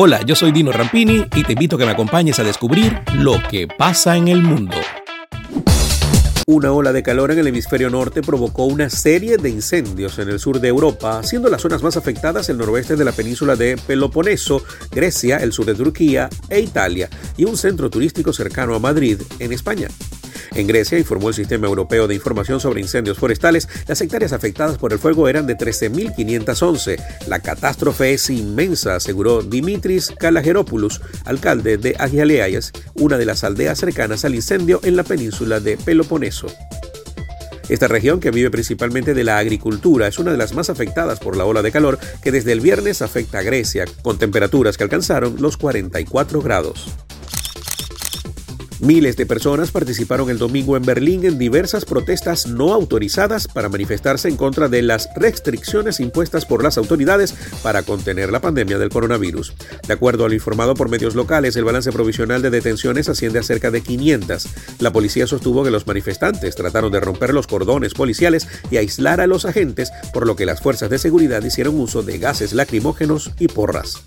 Hola, yo soy Dino Rampini y te invito a que me acompañes a descubrir lo que pasa en el mundo. Una ola de calor en el hemisferio norte provocó una serie de incendios en el sur de Europa, siendo las zonas más afectadas el noroeste de la península de Peloponeso, Grecia, el sur de Turquía e Italia, y un centro turístico cercano a Madrid, en España. En Grecia, informó el Sistema Europeo de Información sobre Incendios Forestales, las hectáreas afectadas por el fuego eran de 13.511. La catástrofe es inmensa, aseguró Dimitris Kalageropoulos, alcalde de Agialeayas, una de las aldeas cercanas al incendio en la península de Peloponeso. Esta región, que vive principalmente de la agricultura, es una de las más afectadas por la ola de calor que desde el viernes afecta a Grecia, con temperaturas que alcanzaron los 44 grados. Miles de personas participaron el domingo en Berlín en diversas protestas no autorizadas para manifestarse en contra de las restricciones impuestas por las autoridades para contener la pandemia del coronavirus. De acuerdo a lo informado por medios locales, el balance provisional de detenciones asciende a cerca de 500. La policía sostuvo que los manifestantes trataron de romper los cordones policiales y aislar a los agentes, por lo que las fuerzas de seguridad hicieron uso de gases lacrimógenos y porras.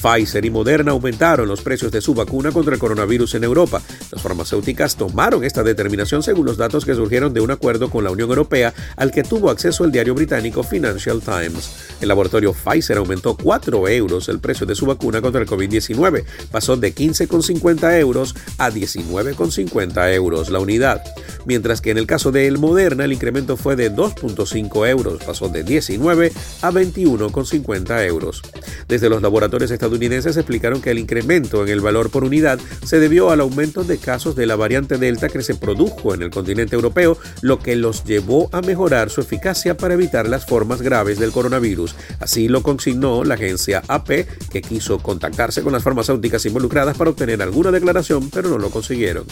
Pfizer y Moderna aumentaron los precios de su vacuna contra el coronavirus en Europa. Las farmacéuticas tomaron esta determinación según los datos que surgieron de un acuerdo con la Unión Europea al que tuvo acceso el diario británico Financial Times. El laboratorio Pfizer aumentó 4 euros el precio de su vacuna contra el COVID-19. Pasó de 15,50 euros a 19,50 euros la unidad. Mientras que en el caso de el Moderna el incremento fue de 2,5 euros. Pasó de 19 a 21,50 euros. Desde los laboratorios estadounidenses explicaron que el incremento en el valor por unidad se debió al aumento de casos de la variante Delta que se produjo en el continente europeo, lo que los llevó a mejorar su eficacia para evitar las formas graves del coronavirus. Así lo consignó la agencia AP, que quiso contactarse con las farmacéuticas involucradas para obtener alguna declaración, pero no lo consiguieron.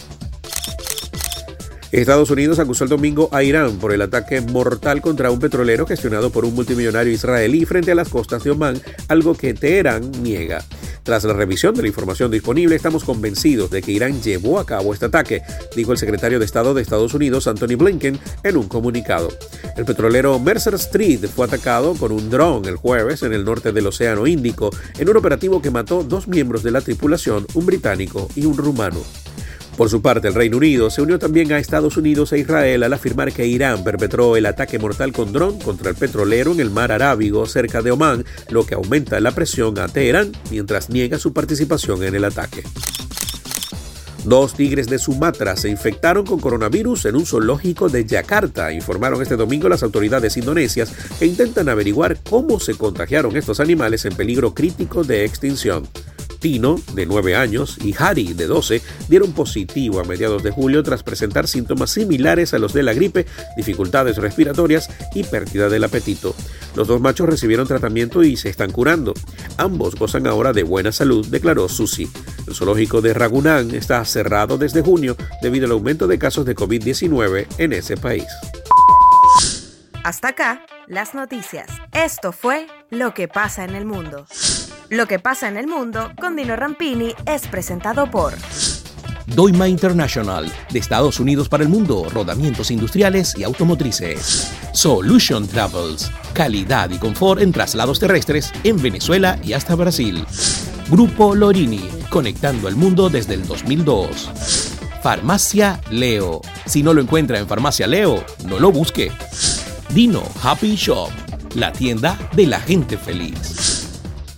Estados Unidos acusó el domingo a Irán por el ataque mortal contra un petrolero gestionado por un multimillonario israelí frente a las costas de Omán, algo que Teherán niega. Tras la revisión de la información disponible, estamos convencidos de que Irán llevó a cabo este ataque, dijo el secretario de Estado de Estados Unidos, Anthony Blinken, en un comunicado. El petrolero Mercer Street fue atacado con un dron el jueves en el norte del Océano Índico, en un operativo que mató dos miembros de la tripulación, un británico y un rumano. Por su parte, el Reino Unido se unió también a Estados Unidos e Israel al afirmar que Irán perpetró el ataque mortal con dron contra el petrolero en el mar Arábigo cerca de Omán, lo que aumenta la presión a Teherán mientras niega su participación en el ataque. Dos tigres de Sumatra se infectaron con coronavirus en un zoológico de Yakarta, informaron este domingo las autoridades indonesias que intentan averiguar cómo se contagiaron estos animales en peligro crítico de extinción. De 9 años, y Harry, de 12, dieron positivo a mediados de julio tras presentar síntomas similares a los de la gripe, dificultades respiratorias y pérdida del apetito. Los dos machos recibieron tratamiento y se están curando. Ambos gozan ahora de buena salud, declaró Susi. El zoológico de Ragunán está cerrado desde junio debido al aumento de casos de COVID-19 en ese país. Hasta acá, las noticias. Esto fue lo que pasa en el mundo. Lo que pasa en el mundo con Dino Rampini es presentado por Doima International, de Estados Unidos para el mundo, rodamientos industriales y automotrices. Solution Travels, calidad y confort en traslados terrestres en Venezuela y hasta Brasil. Grupo Lorini, conectando el mundo desde el 2002. Farmacia Leo. Si no lo encuentra en Farmacia Leo, no lo busque. Dino Happy Shop, la tienda de la gente feliz.